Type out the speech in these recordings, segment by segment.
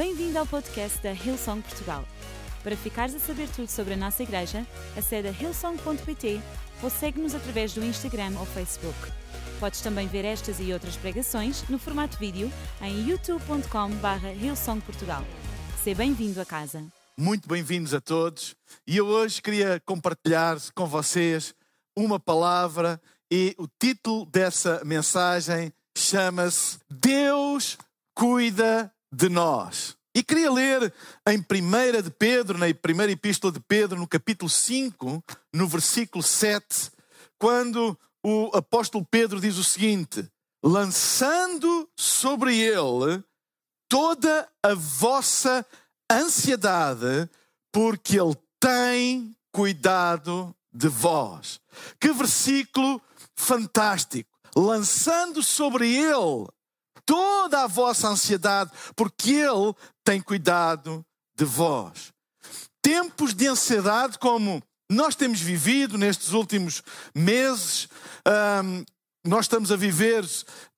Bem-vindo ao podcast da Hillsong Portugal. Para ficares a saber tudo sobre a nossa igreja, acede a hillsong.pt ou segue-nos através do Instagram ou Facebook. Podes também ver estas e outras pregações no formato vídeo em youtube.com.br hillsongportugal. Seja bem-vindo a casa. Muito bem-vindos a todos. E eu hoje queria compartilhar com vocês uma palavra e o título dessa mensagem chama-se Deus cuida de nós. E queria ler em 1 de Pedro, na primeira epístola de Pedro, no capítulo 5, no versículo 7, quando o apóstolo Pedro diz o seguinte: lançando sobre ele toda a vossa ansiedade, porque ele tem cuidado de vós. Que versículo fantástico! Lançando sobre ele toda a vossa ansiedade, porque Ele tem cuidado de vós. Tempos de ansiedade, como nós temos vivido nestes últimos meses, nós estamos a viver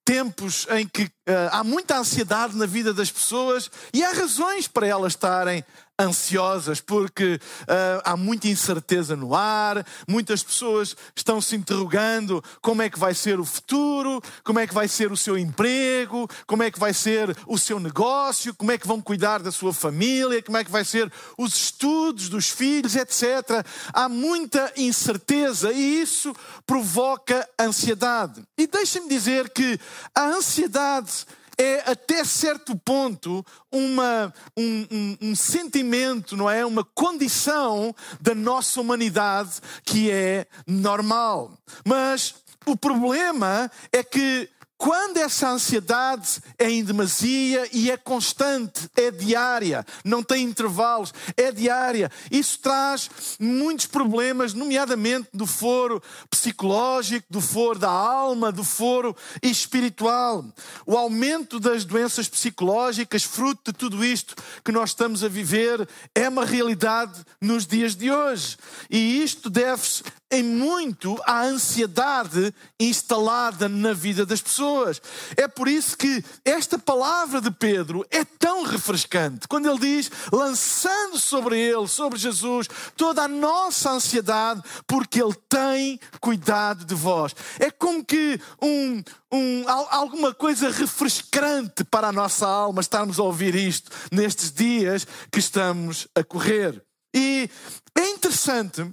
tempos em que uh, há muita ansiedade na vida das pessoas e há razões para elas estarem ansiosas, porque uh, há muita incerteza no ar, muitas pessoas estão se interrogando como é que vai ser o futuro, como é que vai ser o seu emprego, como é que vai ser o seu negócio, como é que vão cuidar da sua família, como é que vai ser os estudos dos filhos, etc. Há muita incerteza e isso provoca ansiedade. E deixem-me dizer que a ansiedade é até certo ponto uma, um, um, um, sentimento, não é? Uma condição da nossa humanidade que é normal. Mas o problema é que quando essa ansiedade é em demasia e é constante, é diária, não tem intervalos, é diária, isso traz muitos problemas, nomeadamente do foro psicológico, do foro da alma, do foro espiritual. O aumento das doenças psicológicas, fruto de tudo isto que nós estamos a viver, é uma realidade nos dias de hoje. E isto deve-se em muito à ansiedade instalada na vida das pessoas. É por isso que esta palavra de Pedro é tão refrescante. Quando ele diz, lançando sobre ele, sobre Jesus, toda a nossa ansiedade, porque ele tem cuidado de vós. É como que um, um, alguma coisa refrescante para a nossa alma estarmos a ouvir isto nestes dias que estamos a correr. E é interessante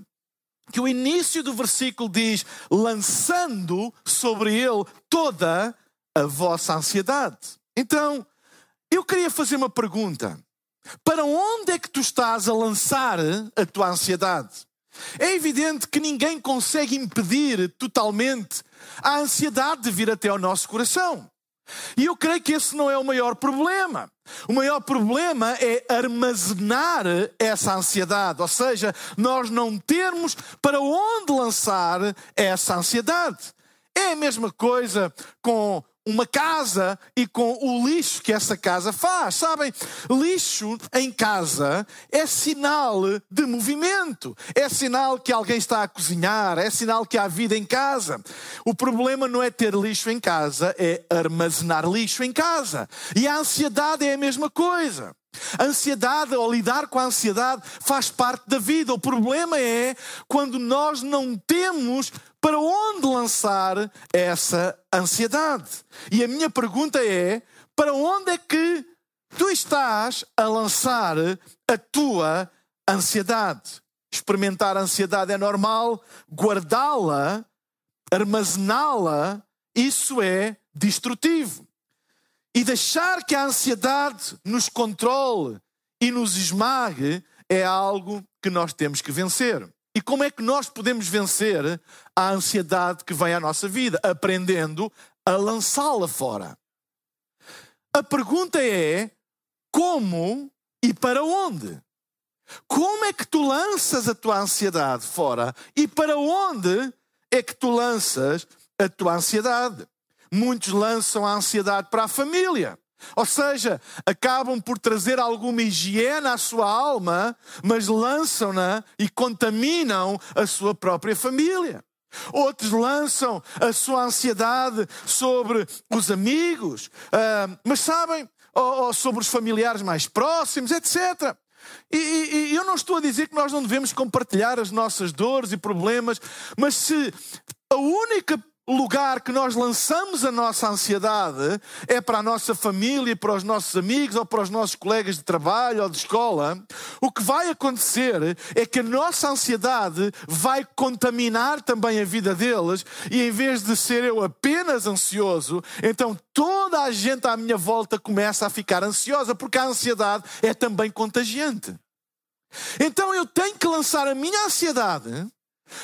que o início do versículo diz: lançando sobre ele toda a vossa ansiedade. Então, eu queria fazer uma pergunta. Para onde é que tu estás a lançar a tua ansiedade? É evidente que ninguém consegue impedir totalmente a ansiedade de vir até ao nosso coração. E eu creio que esse não é o maior problema. O maior problema é armazenar essa ansiedade, ou seja, nós não termos para onde lançar essa ansiedade. É a mesma coisa com uma casa e com o lixo que essa casa faz. Sabem, lixo em casa é sinal de movimento, é sinal que alguém está a cozinhar, é sinal que há vida em casa. O problema não é ter lixo em casa, é armazenar lixo em casa. E a ansiedade é a mesma coisa. A ansiedade, ou lidar com a ansiedade, faz parte da vida. O problema é quando nós não temos para onde lançar essa ansiedade. E a minha pergunta é: para onde é que tu estás a lançar a tua ansiedade? Experimentar ansiedade é normal, guardá-la, armazená-la, isso é destrutivo. E deixar que a ansiedade nos controle e nos esmague é algo que nós temos que vencer. E como é que nós podemos vencer a ansiedade que vem à nossa vida? Aprendendo a lançá-la fora. A pergunta é: como e para onde? Como é que tu lanças a tua ansiedade fora e para onde é que tu lanças a tua ansiedade? Muitos lançam a ansiedade para a família. Ou seja, acabam por trazer alguma higiene à sua alma, mas lançam-na e contaminam a sua própria família. Outros lançam a sua ansiedade sobre os amigos. Uh, mas sabem, ou, ou sobre os familiares mais próximos, etc. E, e, e, eu não estou a dizer que nós não devemos compartilhar as nossas dores e problemas, mas se a única lugar que nós lançamos a nossa ansiedade é para a nossa família, para os nossos amigos ou para os nossos colegas de trabalho ou de escola, o que vai acontecer é que a nossa ansiedade vai contaminar também a vida deles e em vez de ser eu apenas ansioso, então toda a gente à minha volta começa a ficar ansiosa porque a ansiedade é também contagiante. Então eu tenho que lançar a minha ansiedade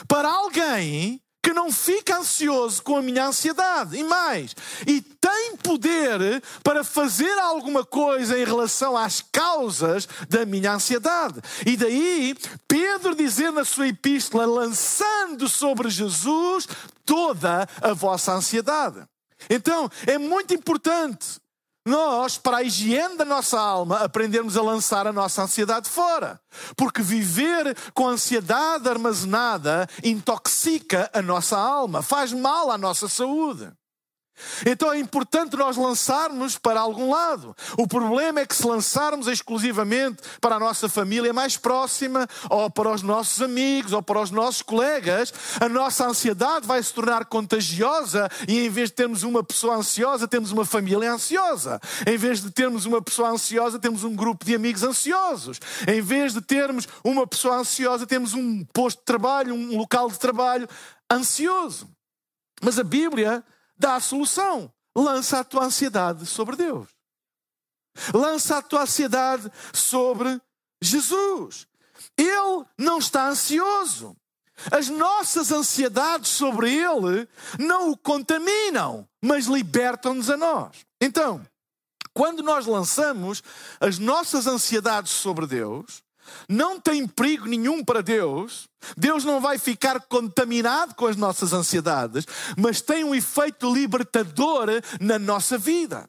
para alguém não fica ansioso com a minha ansiedade. E mais, e tem poder para fazer alguma coisa em relação às causas da minha ansiedade. E daí, Pedro dizer na sua epístola, lançando sobre Jesus toda a vossa ansiedade. Então, é muito importante nós, para a higiene da nossa alma, aprendermos a lançar a nossa ansiedade fora. Porque viver com ansiedade armazenada intoxica a nossa alma, faz mal à nossa saúde. Então é importante nós lançarmos para algum lado. O problema é que se lançarmos exclusivamente para a nossa família mais próxima, ou para os nossos amigos, ou para os nossos colegas, a nossa ansiedade vai se tornar contagiosa e em vez de termos uma pessoa ansiosa, temos uma família ansiosa. Em vez de termos uma pessoa ansiosa, temos um grupo de amigos ansiosos. Em vez de termos uma pessoa ansiosa, temos um posto de trabalho, um local de trabalho ansioso. Mas a Bíblia dá a solução. Lança a tua ansiedade sobre Deus. Lança a tua ansiedade sobre Jesus. Ele não está ansioso. As nossas ansiedades sobre Ele não o contaminam, mas libertam-nos a nós. Então, quando nós lançamos as nossas ansiedades sobre Deus, não tem perigo nenhum para Deus, Deus não vai ficar contaminado com as nossas ansiedades, mas tem um efeito libertador na nossa vida.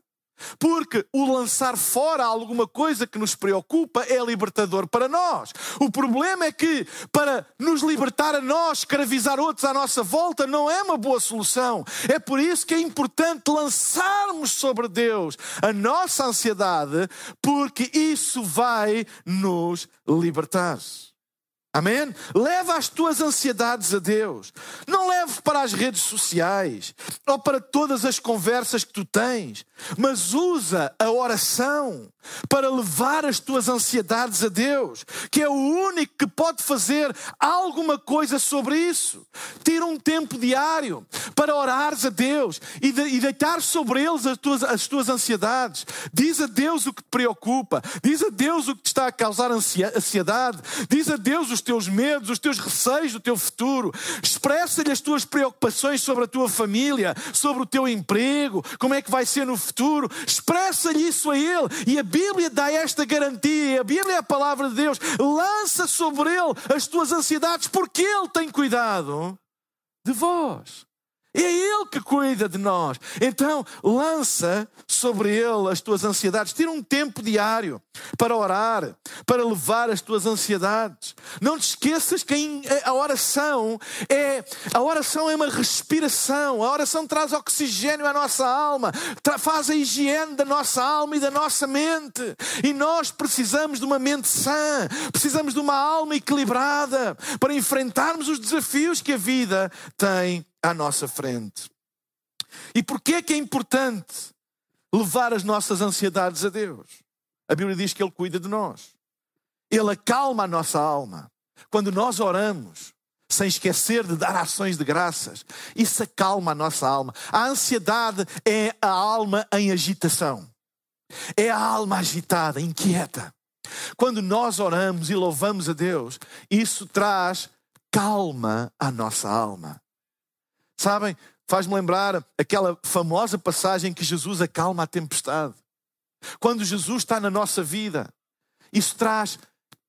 Porque o lançar fora alguma coisa que nos preocupa é libertador para nós. O problema é que, para nos libertar a nós, escravizar outros à nossa volta, não é uma boa solução. É por isso que é importante lançarmos sobre Deus a nossa ansiedade, porque isso vai nos libertar. Amém? Leva as tuas ansiedades a Deus. Não leves para as redes sociais ou para todas as conversas que tu tens, mas usa a oração para levar as tuas ansiedades a Deus, que é o único que pode fazer alguma coisa sobre isso. Tira um tempo diário para orares a Deus e, de, e deitar sobre eles as tuas, as tuas ansiedades. Diz a Deus o que te preocupa, diz a Deus o que te está a causar ansiedade, diz a Deus os teus medos, os teus receios do teu futuro. Expressa-lhe as tuas preocupações sobre a tua família, sobre o teu emprego, como é que vai ser no futuro. Expressa-lhe isso a ele. E a Bíblia dá esta garantia. A Bíblia é a palavra de Deus. Lança sobre ele as tuas ansiedades, porque ele tem cuidado de vós. É Ele que cuida de nós. Então, lança sobre Ele as tuas ansiedades. Tira um tempo diário para orar, para levar as tuas ansiedades. Não te esqueças que a oração é a oração é uma respiração. A oração traz oxigênio à nossa alma, faz a higiene da nossa alma e da nossa mente. E nós precisamos de uma mente sã, precisamos de uma alma equilibrada para enfrentarmos os desafios que a vida tem à nossa frente. E porquê que é importante levar as nossas ansiedades a Deus? A Bíblia diz que Ele cuida de nós. Ele acalma a nossa alma. Quando nós oramos, sem esquecer de dar ações de graças, isso acalma a nossa alma. A ansiedade é a alma em agitação. É a alma agitada, inquieta. Quando nós oramos e louvamos a Deus, isso traz calma à nossa alma. Sabem, faz-me lembrar aquela famosa passagem que Jesus acalma a tempestade. Quando Jesus está na nossa vida, isso traz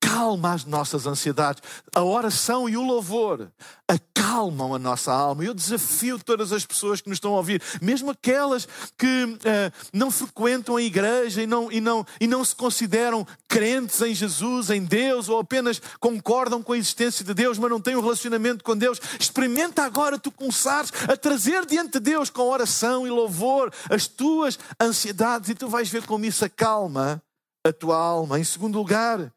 acalma as nossas ansiedades. A oração e o louvor acalmam a nossa alma. Eu desafio todas as pessoas que nos estão a ouvir, mesmo aquelas que uh, não frequentam a igreja e não, e, não, e não se consideram crentes em Jesus, em Deus, ou apenas concordam com a existência de Deus, mas não têm um relacionamento com Deus. Experimenta agora tu começares a trazer diante de Deus com oração e louvor as tuas ansiedades e tu vais ver como isso acalma a tua alma. Em segundo lugar,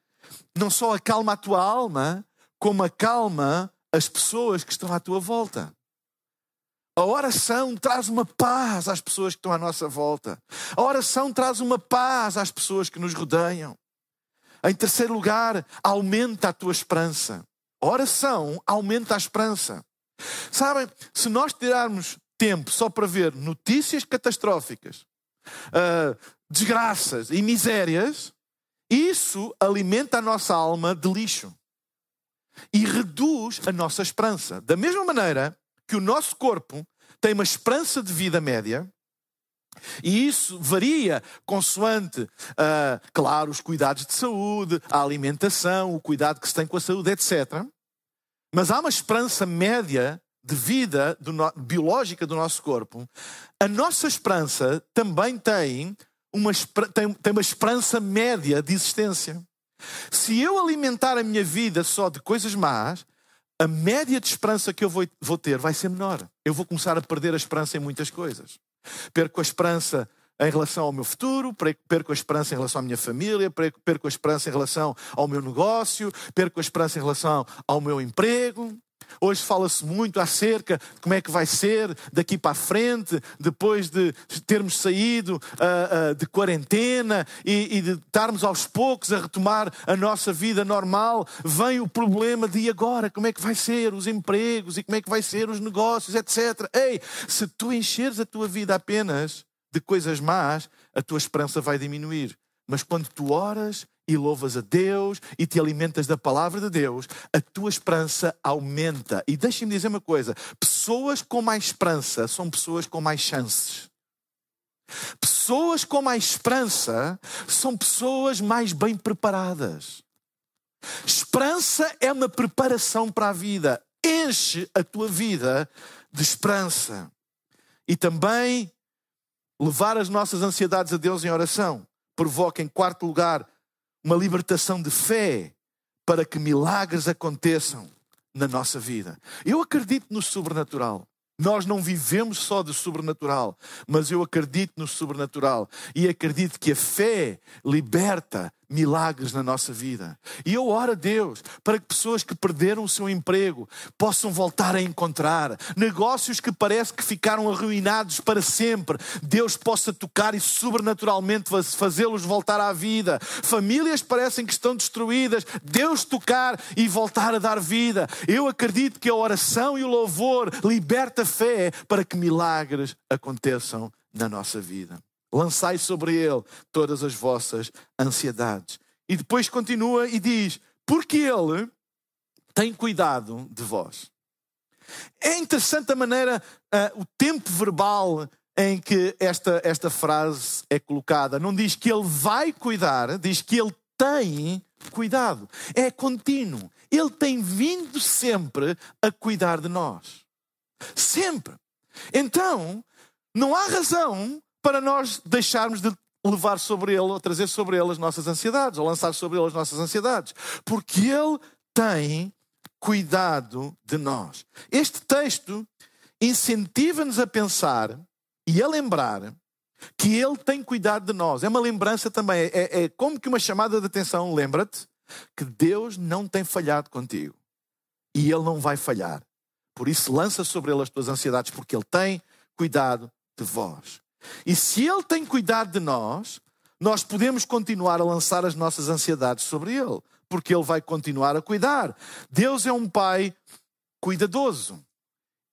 não só acalma a tua alma, como acalma as pessoas que estão à tua volta. A oração traz uma paz às pessoas que estão à nossa volta. A oração traz uma paz às pessoas que nos rodeiam. Em terceiro lugar, aumenta a tua esperança. A oração aumenta a esperança. Sabem, se nós tirarmos tempo só para ver notícias catastróficas, uh, desgraças e misérias, isso alimenta a nossa alma de lixo e reduz a nossa esperança. Da mesma maneira que o nosso corpo tem uma esperança de vida média, e isso varia consoante, uh, claro, os cuidados de saúde, a alimentação, o cuidado que se tem com a saúde, etc. Mas há uma esperança média de vida do no... biológica do nosso corpo. A nossa esperança também tem uma, tem, tem uma esperança média de existência. Se eu alimentar a minha vida só de coisas más, a média de esperança que eu vou, vou ter vai ser menor. Eu vou começar a perder a esperança em muitas coisas. Perco a esperança em relação ao meu futuro, perco a esperança em relação à minha família, perco a esperança em relação ao meu negócio, perco a esperança em relação ao meu emprego. Hoje fala-se muito acerca de como é que vai ser daqui para a frente, depois de termos saído uh, uh, de quarentena e, e, de estarmos aos poucos a retomar a nossa vida normal. Vem o problema de agora, como é que vai ser os empregos e como é que vai ser os negócios, etc. Ei, se tu encheres a tua vida apenas de coisas más, a tua esperança vai diminuir. Mas quando tu oras e louvas a Deus e te alimentas da palavra de Deus, a tua esperança aumenta. E deixem-me dizer uma coisa: pessoas com mais esperança são pessoas com mais chances. Pessoas com mais esperança são pessoas mais bem preparadas. Esperança é uma preparação para a vida. Enche a tua vida de esperança. E também levar as nossas ansiedades a Deus em oração provoca, em quarto lugar, uma libertação de fé para que milagres aconteçam na nossa vida. Eu acredito no sobrenatural. Nós não vivemos só do sobrenatural, mas eu acredito no sobrenatural e acredito que a fé liberta milagres na nossa vida. E eu oro a Deus para que pessoas que perderam o seu emprego possam voltar a encontrar, negócios que parece que ficaram arruinados para sempre, Deus possa tocar e sobrenaturalmente fazê-los voltar à vida. Famílias parecem que estão destruídas, Deus tocar e voltar a dar vida. Eu acredito que a oração e o louvor liberta a fé para que milagres aconteçam na nossa vida lançai sobre ele todas as vossas ansiedades. E depois continua e diz: porque ele tem cuidado de vós. É interessante a maneira, uh, o tempo verbal em que esta, esta frase é colocada. Não diz que ele vai cuidar, diz que ele tem cuidado. É contínuo. Ele tem vindo sempre a cuidar de nós. Sempre. Então, não há razão para nós deixarmos de levar sobre ele, ou trazer sobre ele as nossas ansiedades, ou lançar sobre ele as nossas ansiedades, porque ele tem cuidado de nós. Este texto incentiva-nos a pensar e a lembrar que ele tem cuidado de nós. É uma lembrança também, é, é como que uma chamada de atenção. Lembra-te que Deus não tem falhado contigo e ele não vai falhar. Por isso, lança sobre ele as tuas ansiedades, porque ele tem cuidado de vós. E se Ele tem cuidado de nós, nós podemos continuar a lançar as nossas ansiedades sobre Ele, porque Ele vai continuar a cuidar. Deus é um Pai cuidadoso.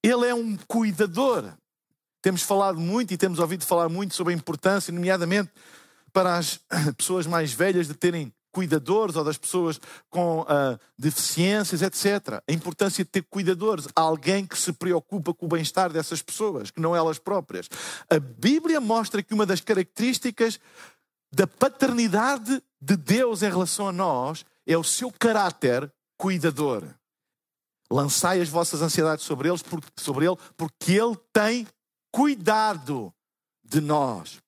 Ele é um cuidador. Temos falado muito e temos ouvido falar muito sobre a importância, nomeadamente para as pessoas mais velhas, de terem cuidadores ou das pessoas com uh, deficiências, etc. A importância de ter cuidadores, alguém que se preocupa com o bem-estar dessas pessoas, que não elas próprias. A Bíblia mostra que uma das características da paternidade de Deus em relação a nós é o seu caráter cuidador. Lançai as vossas ansiedades sobre, eles, sobre ele, porque ele tem cuidado de nós.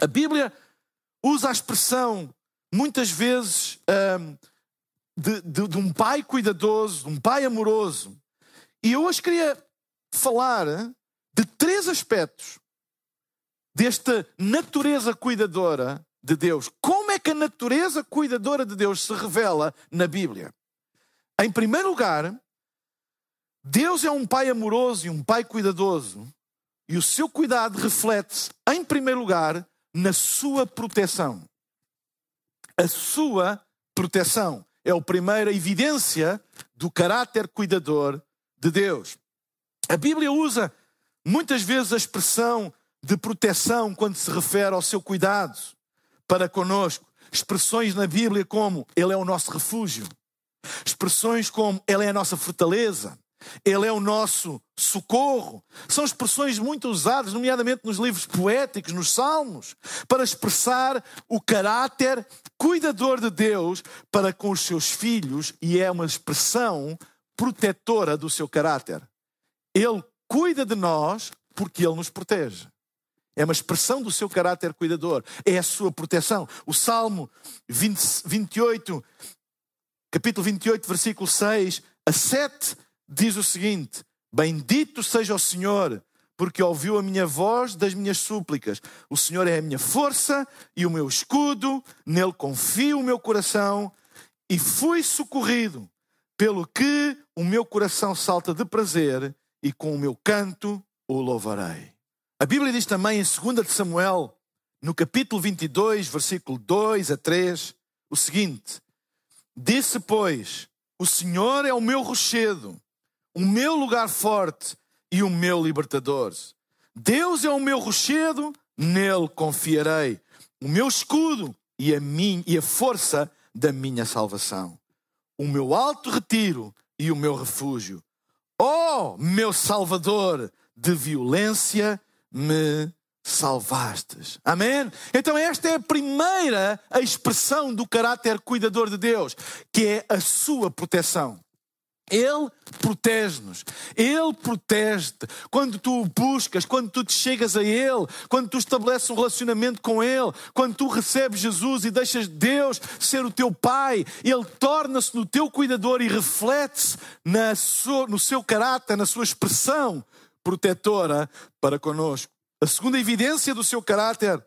A Bíblia usa a expressão, muitas vezes, um, de, de, de um pai cuidadoso, de um pai amoroso. E eu hoje queria falar de três aspectos desta natureza cuidadora de Deus. Como é que a natureza cuidadora de Deus se revela na Bíblia? Em primeiro lugar, Deus é um pai amoroso e um pai cuidadoso, e o seu cuidado reflete-se, em primeiro lugar, na sua proteção. A sua proteção é a primeira evidência do caráter cuidador de Deus. A Bíblia usa muitas vezes a expressão de proteção quando se refere ao seu cuidado para conosco. Expressões na Bíblia como Ele é o nosso refúgio, expressões como Ele é a nossa fortaleza, Ele é o nosso socorro. São expressões muito usadas, nomeadamente nos livros poéticos, nos salmos, para expressar o caráter cuidador de Deus para com os seus filhos e é uma expressão protetora do seu caráter. Ele cuida de nós porque Ele nos protege. É uma expressão do seu caráter cuidador. É a sua proteção. O Salmo 20, 28, capítulo 28, versículo 6 a 7, diz o seguinte: Bendito seja o Senhor, porque ouviu a minha voz das minhas súplicas. O Senhor é a minha força e o meu escudo, nele confio o meu coração e fui socorrido, pelo que o meu coração salta de prazer e com o meu canto o louvarei. A Bíblia diz também em 2 de Samuel, no capítulo 22, versículo 2 a 3, o seguinte: Disse, pois, o Senhor é o meu rochedo, o meu lugar forte e o meu libertador. Deus é o meu rochedo, nele confiarei, o meu escudo e a, minha, e a força da minha salvação, o meu alto retiro e o meu refúgio. Oh, meu Salvador, de violência me salvastes. Amém? Então, esta é a primeira expressão do caráter cuidador de Deus, que é a sua proteção. Ele protege-nos, Ele protege-te. Quando tu o buscas, quando tu te chegas a Ele, quando tu estabeleces um relacionamento com Ele, quando tu recebes Jesus e deixas Deus ser o teu Pai, Ele torna-se no teu cuidador e reflete-se no seu caráter, na sua expressão protetora para conosco. A segunda evidência do seu caráter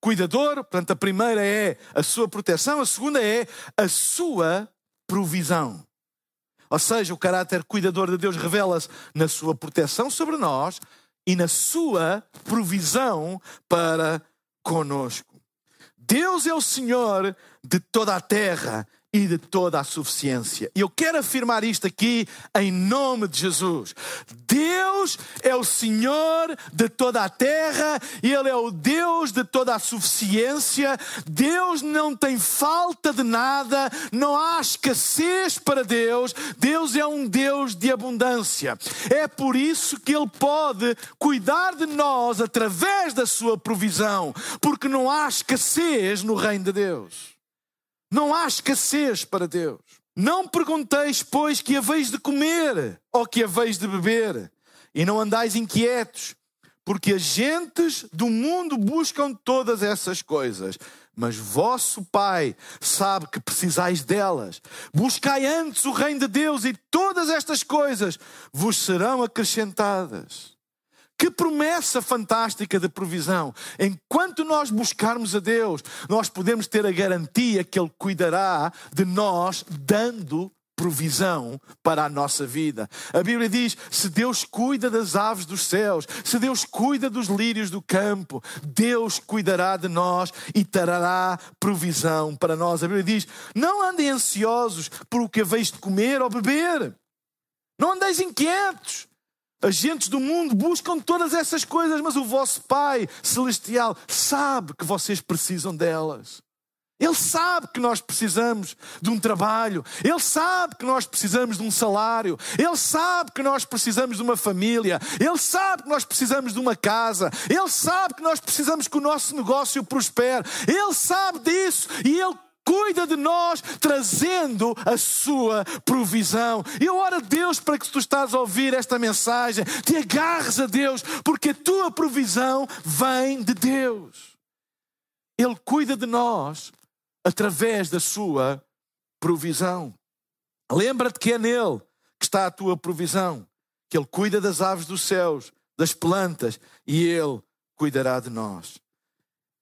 cuidador, portanto, a primeira é a sua proteção, a segunda é a sua provisão. Ou seja, o caráter cuidador de Deus revela-se na sua proteção sobre nós e na sua provisão para conosco. Deus é o Senhor de toda a terra e de toda a suficiência. E eu quero afirmar isto aqui em nome de Jesus. Deus é o Senhor de toda a terra, Ele é o Deus de toda a suficiência. Deus não tem falta de nada, não há escassez para Deus. Deus é um Deus de abundância. É por isso que Ele pode cuidar de nós através da sua provisão, porque não há escassez no reino de Deus. Não há escassez para Deus. Não pergunteis, pois, que haveis de comer ou que haveis de beber, e não andais inquietos, porque as gentes do mundo buscam todas essas coisas, mas vosso Pai sabe que precisais delas. Buscai antes o reino de Deus, e todas estas coisas vos serão acrescentadas. Que promessa fantástica de provisão. Enquanto nós buscarmos a Deus, nós podemos ter a garantia que Ele cuidará de nós, dando provisão para a nossa vida. A Bíblia diz: se Deus cuida das aves dos céus, se Deus cuida dos lírios do campo, Deus cuidará de nós e trará provisão para nós. A Bíblia diz: não andem ansiosos por o que haveis de comer ou beber. Não andeis inquietos. Agentes do mundo buscam todas essas coisas, mas o vosso Pai Celestial sabe que vocês precisam delas. Ele sabe que nós precisamos de um trabalho, Ele sabe que nós precisamos de um salário, Ele sabe que nós precisamos de uma família, Ele sabe que nós precisamos de uma casa, Ele sabe que nós precisamos que o nosso negócio prospere, Ele sabe disso e Ele cuida de nós, trazendo a sua provisão. Eu oro a Deus para que se tu estás a ouvir esta mensagem, te agarres a Deus, porque a tua provisão vem de Deus. Ele cuida de nós através da sua provisão. Lembra-te que é nele que está a tua provisão, que ele cuida das aves dos céus, das plantas, e ele cuidará de nós.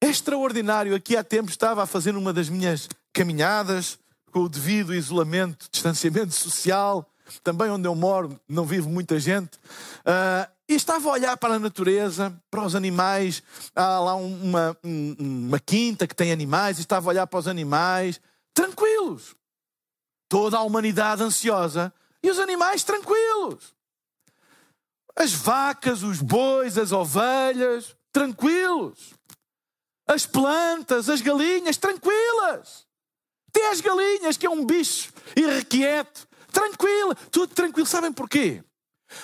É extraordinário. Aqui há tempo estava a fazer uma das minhas caminhadas com o devido isolamento, distanciamento social. Também onde eu moro não vive muita gente. Uh, e estava a olhar para a natureza, para os animais. Há lá uma, uma quinta que tem animais, e estava a olhar para os animais, tranquilos. Toda a humanidade ansiosa e os animais tranquilos. As vacas, os bois, as ovelhas, tranquilos. As plantas, as galinhas, tranquilas. Até as galinhas, que é um bicho irrequieto, tranquila, tudo tranquilo. Sabem porquê?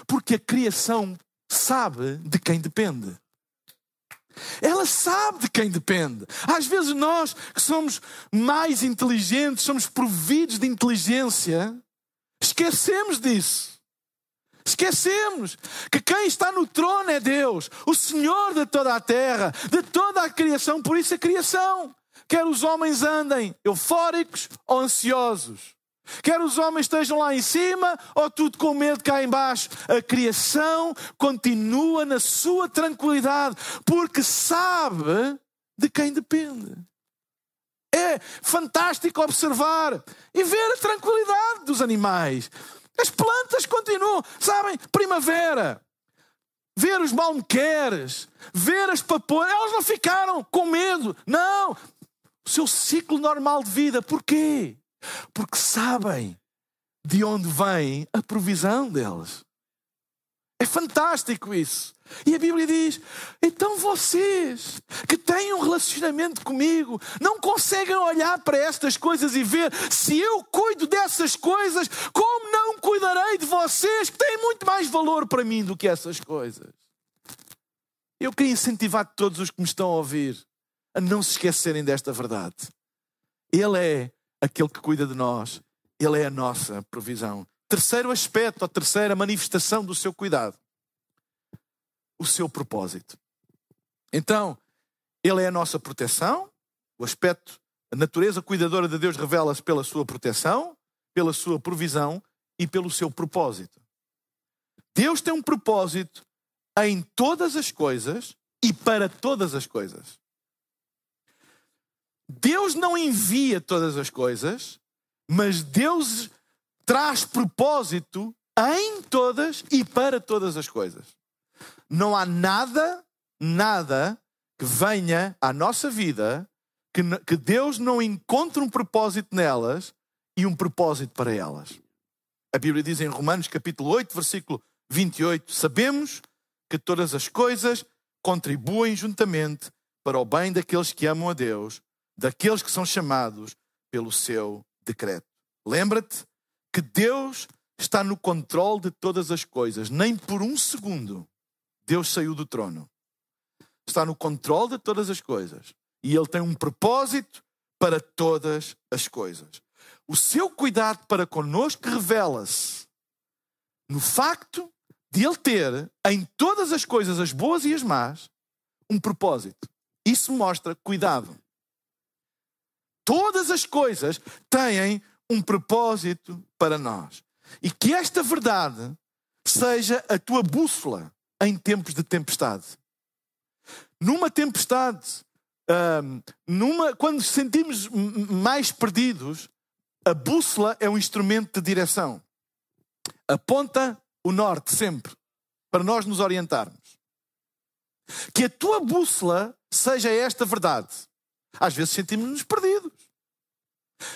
Porque a criação sabe de quem depende. Ela sabe de quem depende. Às vezes nós que somos mais inteligentes, somos providos de inteligência, esquecemos disso. Esquecemos que quem está no trono é Deus, o Senhor de toda a terra, de toda a criação, por isso a criação. Quer os homens andem eufóricos ou ansiosos. Quer os homens estejam lá em cima ou tudo com medo cá embaixo. A criação continua na sua tranquilidade, porque sabe de quem depende. É fantástico observar e ver a tranquilidade dos animais. As plantas continuam, sabem, primavera. Ver os malmequeres, ver as papoiras, elas não ficaram com medo. Não. O seu ciclo normal de vida. Porquê? Porque sabem de onde vem a provisão delas. É fantástico isso. E a Bíblia diz: então vocês que têm um relacionamento comigo não conseguem olhar para estas coisas e ver se eu cuido dessas coisas, como não cuidarei de vocês que têm muito mais valor para mim do que essas coisas? Eu queria incentivar todos os que me estão a ouvir a não se esquecerem desta verdade. Ele é aquele que cuida de nós, ele é a nossa provisão. Terceiro aspecto, a terceira manifestação do seu cuidado o seu propósito. Então, Ele é a nossa proteção, o aspecto, a natureza cuidadora de Deus revela-se pela sua proteção, pela sua provisão e pelo seu propósito. Deus tem um propósito em todas as coisas e para todas as coisas. Deus não envia todas as coisas, mas Deus traz propósito em todas e para todas as coisas. Não há nada, nada que venha à nossa vida que, que Deus não encontre um propósito nelas e um propósito para elas. A Bíblia diz em Romanos capítulo 8, versículo 28, sabemos que todas as coisas contribuem juntamente para o bem daqueles que amam a Deus, daqueles que são chamados pelo seu decreto. Lembra-te que Deus está no controle de todas as coisas, nem por um segundo Deus saiu do trono. Está no controle de todas as coisas. E Ele tem um propósito para todas as coisas. O seu cuidado para conosco revela-se no facto de Ele ter em todas as coisas, as boas e as más, um propósito. Isso mostra cuidado. Todas as coisas têm um propósito para nós. E que esta verdade seja a tua bússola em tempos de tempestade. Numa tempestade, numa, quando sentimos mais perdidos, a bússola é um instrumento de direção. Aponta o norte sempre, para nós nos orientarmos. Que a tua bússola seja esta verdade. Às vezes sentimos-nos perdidos.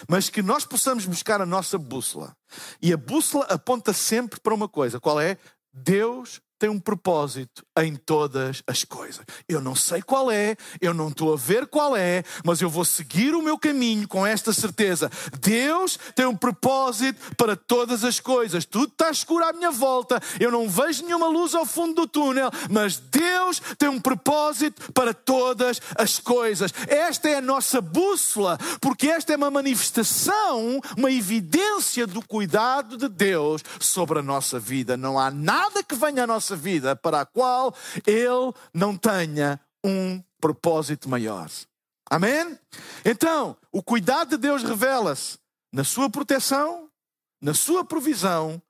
Mas que nós possamos buscar a nossa bússola. E a bússola aponta sempre para uma coisa: qual é? Deus tem um propósito em todas as coisas. Eu não sei qual é, eu não estou a ver qual é, mas eu vou seguir o meu caminho com esta certeza. Deus tem um propósito para todas as coisas. Tudo está escuro à minha volta, eu não vejo nenhuma luz ao fundo do túnel, mas Deus tem um propósito para todas as coisas. Esta é a nossa bússola, porque esta é uma manifestação, uma evidência do cuidado de Deus sobre a nossa vida. Não há nada que venha à nossa vida para a qual Ele não tenha um propósito maior. Amém? Então, o cuidado de Deus revela-se na sua proteção, na sua provisão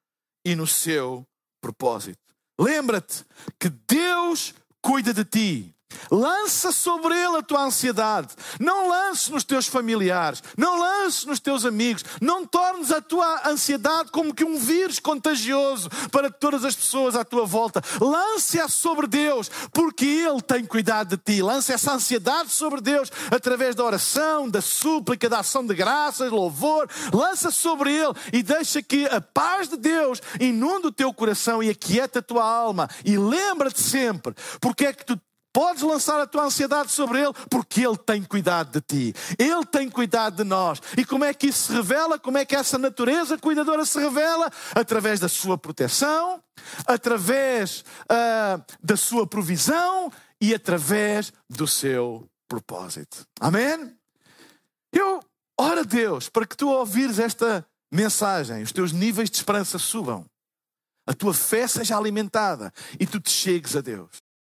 e no seu propósito. Lembra-te que Deus cuida de ti. Lança sobre ele a tua ansiedade. Não lance nos teus familiares. Não lance nos teus amigos. Não tornes a tua ansiedade como que um vírus contagioso para todas as pessoas à tua volta. Lance-a sobre Deus, porque Ele tem cuidado de ti. Lance essa ansiedade sobre Deus através da oração, da súplica, da ação de graças, louvor. Lança sobre Ele e deixa que a paz de Deus inunde o teu coração e aquieta a tua alma. E lembra-te sempre porque é que tu Podes lançar a tua ansiedade sobre Ele, porque Ele tem cuidado de ti. Ele tem cuidado de nós. E como é que isso se revela? Como é que essa natureza cuidadora se revela? Através da sua proteção, através uh, da sua provisão e através do seu propósito. Amém? Eu oro a Deus para que tu ouvires esta mensagem, os teus níveis de esperança subam, a tua fé seja alimentada e tu te chegues a Deus.